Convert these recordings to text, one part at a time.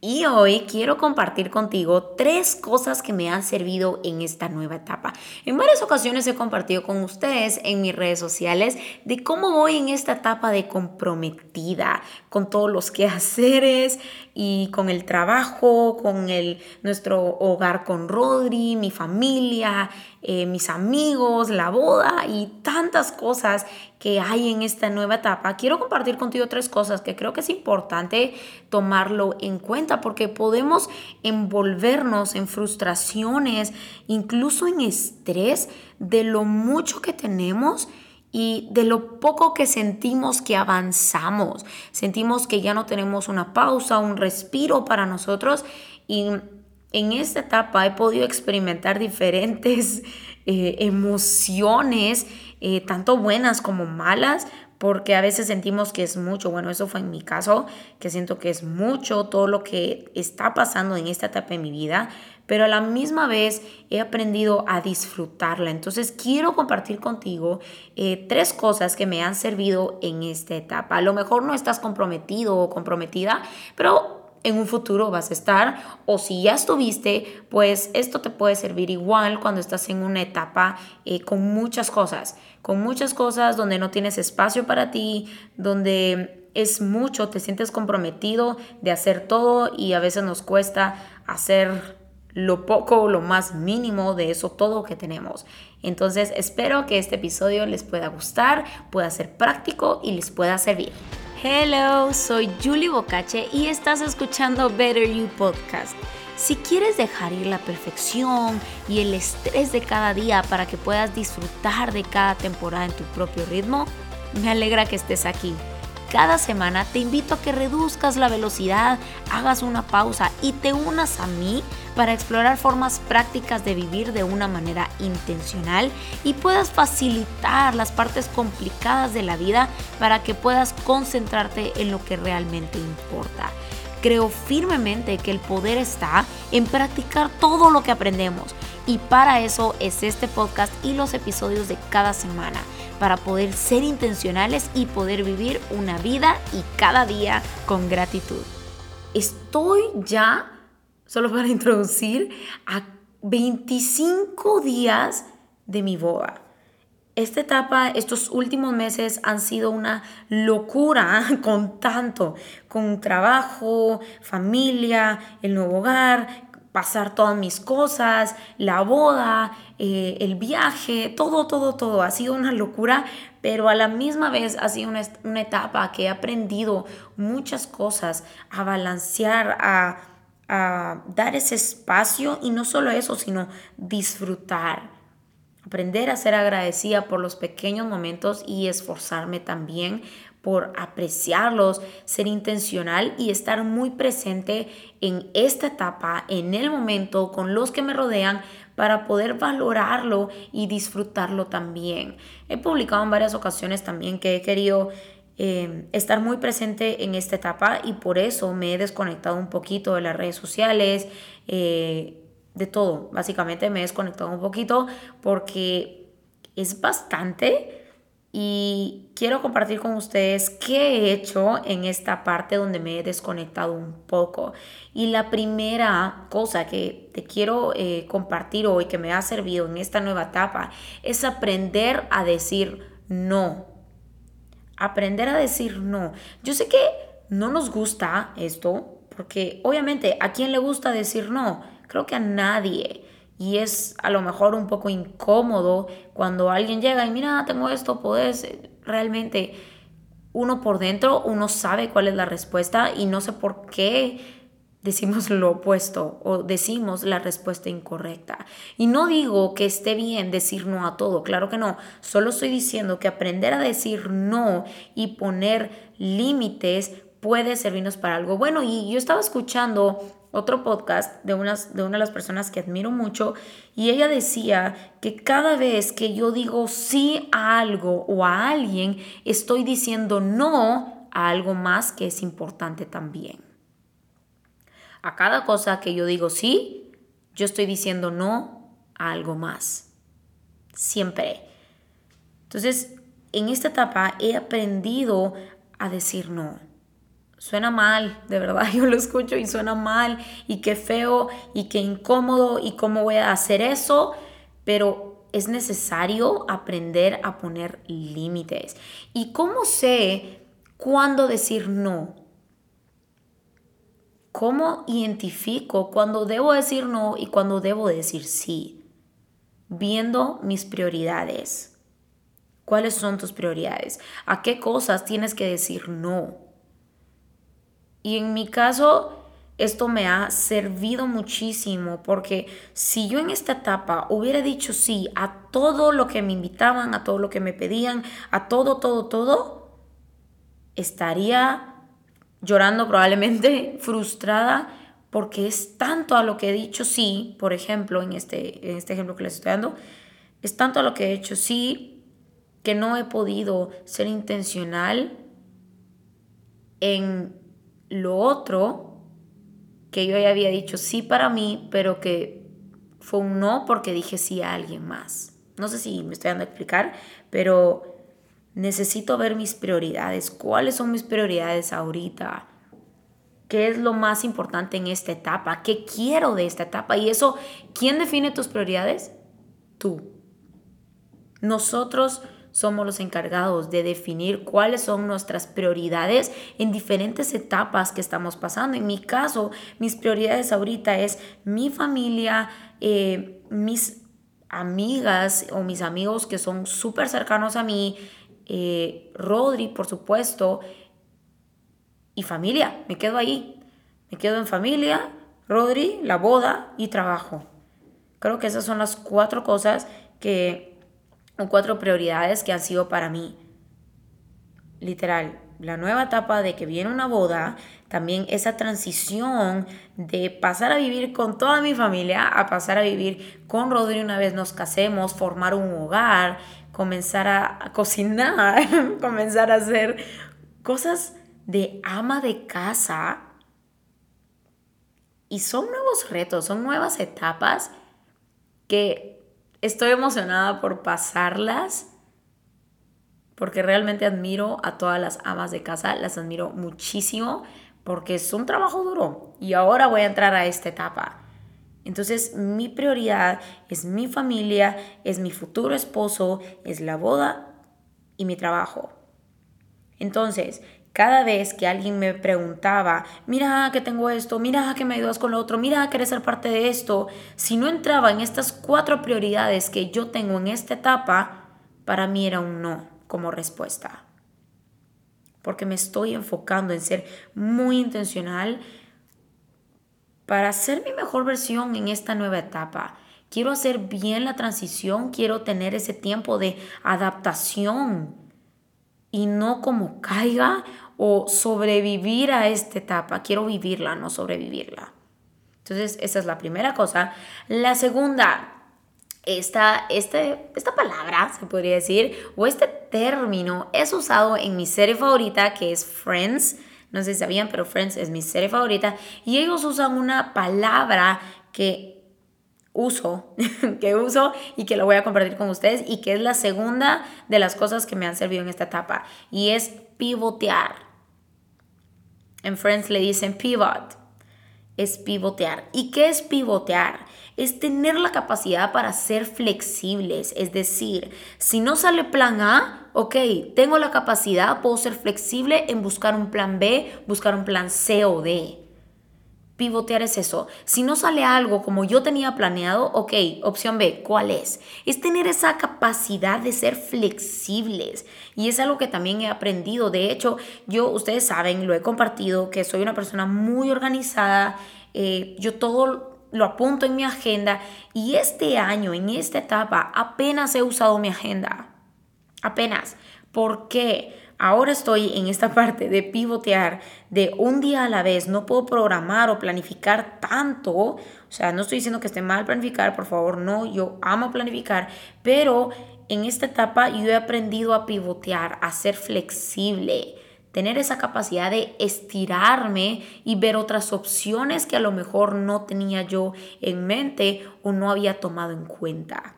Y hoy quiero compartir contigo tres cosas que me han servido en esta nueva etapa. En varias ocasiones he compartido con ustedes en mis redes sociales de cómo voy en esta etapa de comprometida con todos los quehaceres y con el trabajo, con el, nuestro hogar con Rodri, mi familia, eh, mis amigos, la boda y tantas cosas que hay en esta nueva etapa. Quiero compartir contigo tres cosas que creo que es importante tomarlo en cuenta porque podemos envolvernos en frustraciones, incluso en estrés de lo mucho que tenemos y de lo poco que sentimos que avanzamos. Sentimos que ya no tenemos una pausa, un respiro para nosotros y en esta etapa he podido experimentar diferentes eh, emociones, eh, tanto buenas como malas, porque a veces sentimos que es mucho, bueno, eso fue en mi caso, que siento que es mucho todo lo que está pasando en esta etapa de mi vida, pero a la misma vez he aprendido a disfrutarla. Entonces quiero compartir contigo eh, tres cosas que me han servido en esta etapa. A lo mejor no estás comprometido o comprometida, pero en un futuro vas a estar o si ya estuviste, pues esto te puede servir igual cuando estás en una etapa eh, con muchas cosas, con muchas cosas donde no tienes espacio para ti, donde es mucho, te sientes comprometido de hacer todo y a veces nos cuesta hacer lo poco o lo más mínimo de eso todo que tenemos. Entonces espero que este episodio les pueda gustar, pueda ser práctico y les pueda servir. Hello, soy Julie Bocache y estás escuchando Better You Podcast. Si quieres dejar ir la perfección y el estrés de cada día para que puedas disfrutar de cada temporada en tu propio ritmo, me alegra que estés aquí. Cada semana te invito a que reduzcas la velocidad, hagas una pausa y te unas a mí para explorar formas prácticas de vivir de una manera intencional y puedas facilitar las partes complicadas de la vida para que puedas concentrarte en lo que realmente importa. Creo firmemente que el poder está en practicar todo lo que aprendemos y para eso es este podcast y los episodios de cada semana para poder ser intencionales y poder vivir una vida y cada día con gratitud. Estoy ya, solo para introducir, a 25 días de mi boda. Esta etapa, estos últimos meses han sido una locura con tanto, con trabajo, familia, el nuevo hogar, pasar todas mis cosas, la boda, eh, el viaje, todo, todo, todo. Ha sido una locura, pero a la misma vez ha sido una, una etapa que he aprendido muchas cosas, a balancear, a, a dar ese espacio y no solo eso, sino disfrutar. Aprender a ser agradecida por los pequeños momentos y esforzarme también por apreciarlos, ser intencional y estar muy presente en esta etapa, en el momento, con los que me rodean, para poder valorarlo y disfrutarlo también. He publicado en varias ocasiones también que he querido eh, estar muy presente en esta etapa y por eso me he desconectado un poquito de las redes sociales, eh, de todo. Básicamente me he desconectado un poquito porque es bastante y quiero compartir con ustedes qué he hecho en esta parte donde me he desconectado un poco. Y la primera cosa que te quiero eh, compartir hoy que me ha servido en esta nueva etapa es aprender a decir no. Aprender a decir no. Yo sé que no nos gusta esto porque obviamente a quién le gusta decir no. Creo que a nadie y es a lo mejor un poco incómodo cuando alguien llega y mira, tengo esto, puedes realmente uno por dentro, uno sabe cuál es la respuesta y no sé por qué decimos lo opuesto o decimos la respuesta incorrecta. Y no digo que esté bien decir no a todo, claro que no, solo estoy diciendo que aprender a decir no y poner límites puede servirnos para algo bueno. Y yo estaba escuchando otro podcast de, unas, de una de las personas que admiro mucho y ella decía que cada vez que yo digo sí a algo o a alguien, estoy diciendo no a algo más que es importante también. A cada cosa que yo digo sí, yo estoy diciendo no a algo más. Siempre. Entonces, en esta etapa he aprendido a decir no suena mal, de verdad yo lo escucho y suena mal y qué feo y qué incómodo y cómo voy a hacer eso, pero es necesario aprender a poner límites. ¿Y cómo sé cuándo decir no? ¿Cómo identifico cuándo debo decir no y cuándo debo decir sí? Viendo mis prioridades. ¿Cuáles son tus prioridades? ¿A qué cosas tienes que decir no? Y en mi caso, esto me ha servido muchísimo porque si yo en esta etapa hubiera dicho sí a todo lo que me invitaban, a todo lo que me pedían, a todo, todo, todo, estaría llorando probablemente, frustrada, porque es tanto a lo que he dicho sí, por ejemplo, en este, en este ejemplo que les estoy dando, es tanto a lo que he hecho sí que no he podido ser intencional en lo otro que yo ya había dicho sí para mí, pero que fue un no porque dije sí a alguien más. No sé si me estoy dando a explicar, pero necesito ver mis prioridades. ¿Cuáles son mis prioridades ahorita? ¿Qué es lo más importante en esta etapa? ¿Qué quiero de esta etapa? Y eso, ¿quién define tus prioridades? Tú. Nosotros somos los encargados de definir cuáles son nuestras prioridades en diferentes etapas que estamos pasando. En mi caso, mis prioridades ahorita es mi familia, eh, mis amigas o mis amigos que son súper cercanos a mí, eh, Rodri, por supuesto, y familia. Me quedo ahí. Me quedo en familia, Rodri, la boda y trabajo. Creo que esas son las cuatro cosas que, o cuatro prioridades que han sido para mí. Literal, la nueva etapa de que viene una boda, también esa transición de pasar a vivir con toda mi familia a pasar a vivir con Rodri una vez nos casemos, formar un hogar, comenzar a, cocinar, comenzar a hacer cosas de ama de casa. Y son nuevos retos, son nuevas etapas que estoy emocionada por pasarlas porque realmente admiro a todas las amas de casa, las admiro muchísimo porque es un trabajo duro y ahora voy a entrar a esta etapa. Entonces mi prioridad es mi familia, es mi futuro esposo, es la boda y mi trabajo. Entonces, cada vez que alguien me preguntaba, mira que tengo esto, mira que me ayudas con lo otro, mira que eres ser parte de esto, si no entraba en estas cuatro prioridades que yo tengo en esta etapa, para mí era un no como respuesta. Porque me estoy enfocando en ser muy intencional para ser mi mejor versión en esta nueva etapa. Quiero hacer bien la transición, quiero tener ese tiempo de adaptación y no como caiga o sobrevivir a esta etapa. Quiero vivirla, no sobrevivirla. Entonces, esa es la primera cosa. La segunda, esta, este, esta palabra, se podría decir, o este término es usado en mi serie favorita, que es Friends. No sé si sabían, pero Friends es mi serie favorita. Y ellos usan una palabra que uso, que uso y que lo voy a compartir con ustedes y que es la segunda de las cosas que me han servido en esta etapa. Y es pivotear. En Friends le dicen pivot. Es pivotear. ¿Y qué es pivotear? Es tener la capacidad para ser flexibles. Es decir, si no sale plan A, ok, tengo la capacidad, puedo ser flexible en buscar un plan B, buscar un plan C o D. Pivotear es eso. Si no sale algo como yo tenía planeado, ok, opción B, ¿cuál es? Es tener esa capacidad de ser flexibles. Y es algo que también he aprendido. De hecho, yo, ustedes saben, lo he compartido, que soy una persona muy organizada. Eh, yo todo lo apunto en mi agenda. Y este año, en esta etapa, apenas he usado mi agenda. Apenas. ¿Por qué? Ahora estoy en esta parte de pivotear de un día a la vez, no puedo programar o planificar tanto, o sea, no estoy diciendo que esté mal planificar, por favor, no, yo amo planificar, pero en esta etapa yo he aprendido a pivotear, a ser flexible, tener esa capacidad de estirarme y ver otras opciones que a lo mejor no tenía yo en mente o no había tomado en cuenta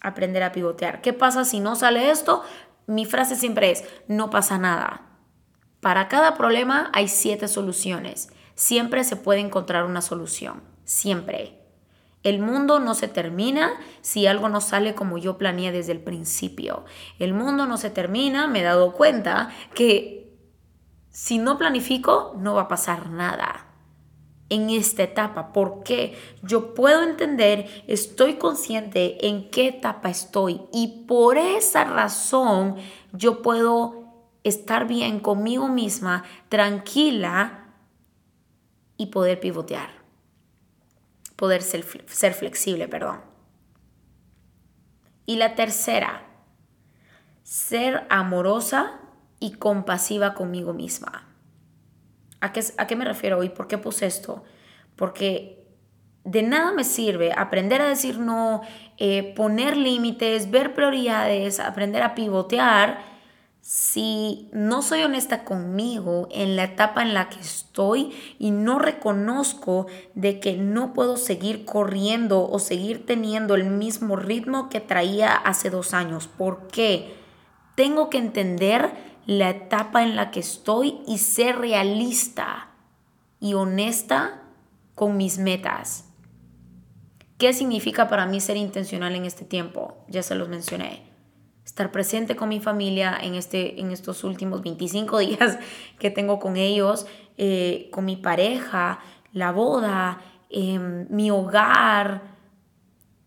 aprender a pivotear. ¿Qué pasa si no sale esto? Mi frase siempre es, no pasa nada. Para cada problema hay siete soluciones. Siempre se puede encontrar una solución. Siempre. El mundo no se termina si algo no sale como yo planeé desde el principio. El mundo no se termina, me he dado cuenta que si no planifico no va a pasar nada en esta etapa. porque Yo puedo entender, estoy consciente en qué etapa estoy y por esa razón yo puedo estar bien conmigo misma, tranquila y poder pivotear, poder ser, flexible, perdón. Y la tercera, ser amorosa y compasiva conmigo misma. ¿A qué, ¿A qué, me refiero y por qué puse esto? Porque de nada me sirve aprender a decir no, eh, poner límites, ver prioridades, aprender a pivotear si no soy honesta conmigo en la etapa en la que estoy y no reconozco de que no puedo seguir corriendo o seguir teniendo el mismo ritmo que traía hace dos años. ¿Por qué? Tengo que entender la etapa en la que estoy y ser realista y honesta con mis metas. ¿Qué significa para mí ser intencional en este tiempo? Ya se los mencioné estar presente con mi familia en, este, en estos últimos 25 días que tengo con ellos, eh, con mi pareja, la boda, em, mi hogar,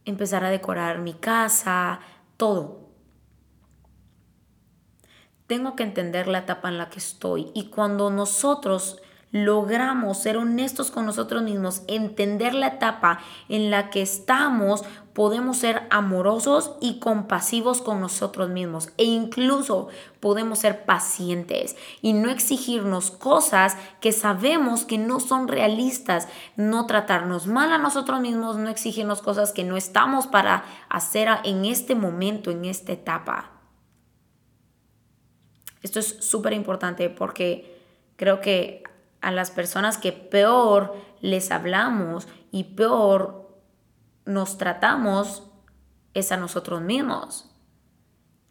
empezar a decorar mi casa, todo. Tengo que entender la etapa en la que estoy. Y cuando nosotros logramos ser honestos con nosotros mismos, entender la etapa en la que estamos, podemos ser amorosos y compasivos con nosotros mismos. E incluso podemos ser pacientes y no exigirnos cosas que sabemos que no son realistas, no tratarnos mal a nosotros mismos, no exigirnos cosas que no estamos para hacer en este momento, en esta etapa. Esto es súper importante porque creo que a las personas que peor les hablamos y peor nos tratamos es a nosotros mismos.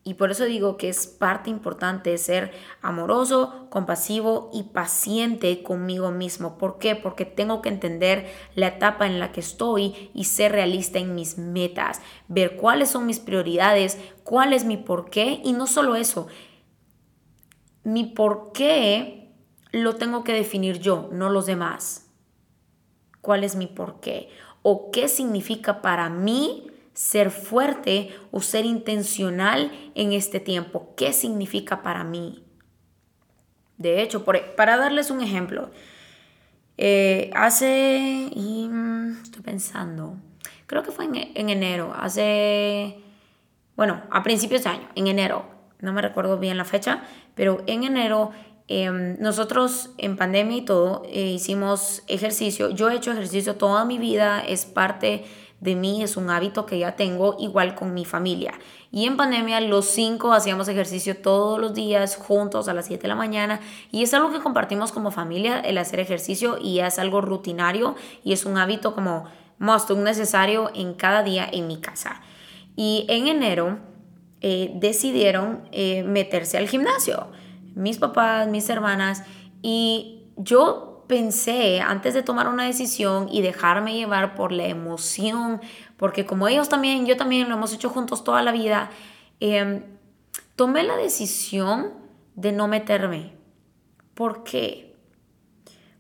Y por eso digo que es parte importante ser amoroso, compasivo y paciente conmigo mismo. ¿Por qué? Porque tengo que entender la etapa en la que estoy y ser realista en mis metas, ver cuáles son mis prioridades, cuál es mi por qué y no solo eso, mi por qué lo tengo que definir yo, no los demás. ¿Cuál es mi porqué? ¿O qué significa para mí ser fuerte o ser intencional en este tiempo? ¿Qué significa para mí? De hecho, e, para darles un ejemplo, eh, hace, mm, estoy pensando, creo que fue en enero, hace, bueno, a principios de año, en enero, no me recuerdo bien la fecha, pero en enero Em, nosotros en pandemia y todo eh, hicimos ejercicio. Yo he hecho ejercicio toda mi vida, es parte de mí, es un hábito que ya tengo igual con mi familia. Y en pandemia los cinco hacíamos ejercicio todos los días juntos a las 7 de la mañana y es algo que compartimos como familia, el hacer ejercicio y es algo rutinario y es un hábito como must, un necesario en cada día en mi casa. Y en enero eh, decidieron eh, meterse al gimnasio mis papás, mis hermanas, y yo pensé antes de tomar una decisión y dejarme llevar por la emoción, porque como ellos también, yo también lo hemos hecho juntos toda la vida, em, tomé la decisión de no meterme. ¿Por qué?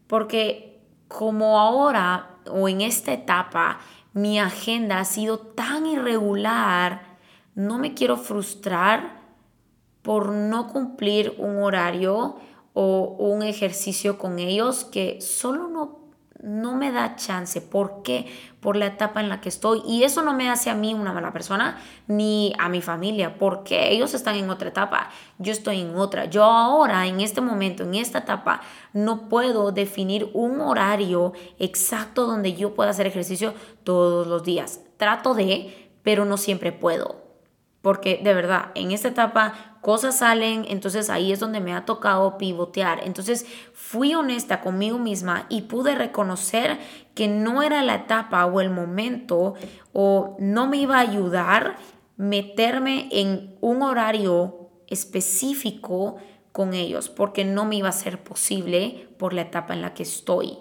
Porque como ahora o en esta etapa mi agenda ha sido tan irregular, no me quiero frustrar por no cumplir un horario o un ejercicio con ellos que solo no, no me da chance. ¿Por qué? Por la etapa en la que estoy. Y eso no me hace a mí una mala persona ni a mi familia. porque Ellos están en otra etapa. Yo estoy en otra. Yo ahora, en este momento, en esta etapa, no puedo definir un horario exacto donde yo pueda hacer ejercicio todos los días. Trato de, pero no siempre puedo. Porque de verdad, en esta etapa cosas salen, entonces ahí es donde me ha tocado pivotear. Entonces fui honesta conmigo misma y pude reconocer que no era la etapa o el momento o no me iba a ayudar meterme en un horario específico con ellos porque no me iba a ser posible por la etapa en la que estoy.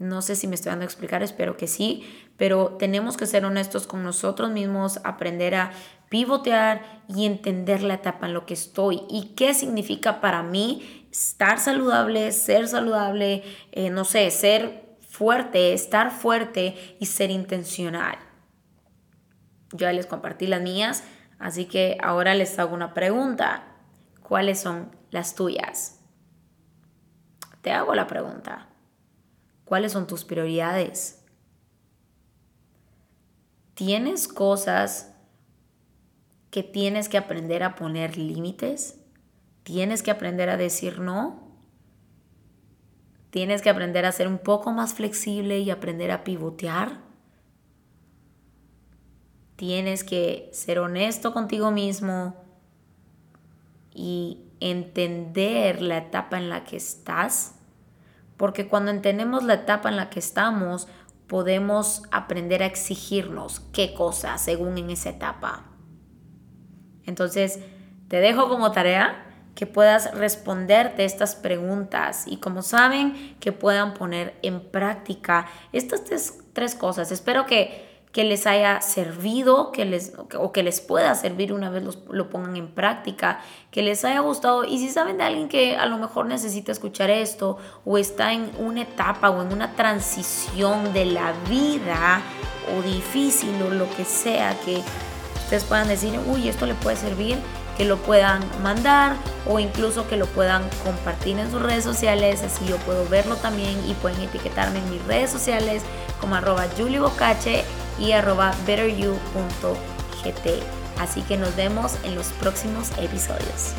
No sé si me estoy dando a explicar, espero que sí, pero tenemos que ser honestos con nosotros mismos, aprender a pivotear y entender la etapa en la que estoy y qué significa para mí estar saludable, ser saludable, eh, no sé, ser fuerte, estar fuerte y ser intencional. Yo ya les compartí las mías, así que ahora les hago una pregunta. ¿Cuáles son las tuyas? Te hago la pregunta. ¿Cuáles son tus prioridades? ¿Tienes cosas que tienes que aprender a poner límites? ¿Tienes que aprender a decir no? ¿Tienes que aprender a ser un poco más flexible y aprender a pivotear? Tienes que ser honesto contigo mismo y entender la etapa en la que estás, porque cuando entendemos la etapa en la que estamos, podemos aprender a exigirnos qué cosa según en esa etapa. Entonces, te dejo como tarea que puedas responderte estas preguntas y como saben, que puedan poner en práctica estas tres, tres cosas. Espero que que les haya servido, que les, o que les pueda servir una vez lo pongan en práctica, que les haya gustado. Y si saben de alguien que a lo mejor necesita escuchar esto o está en una etapa o en una transición de la vida o difícil o lo que sea, que ustedes puedan decir, uy, esto le puede servir, que lo puedan mandar o incluso que lo puedan compartir en sus redes sociales, así yo puedo verlo también y pueden etiquetarme en mis redes sociales como arroba julibocache y arroba betteryou.gt. Así que nos vemos en los próximos episodios.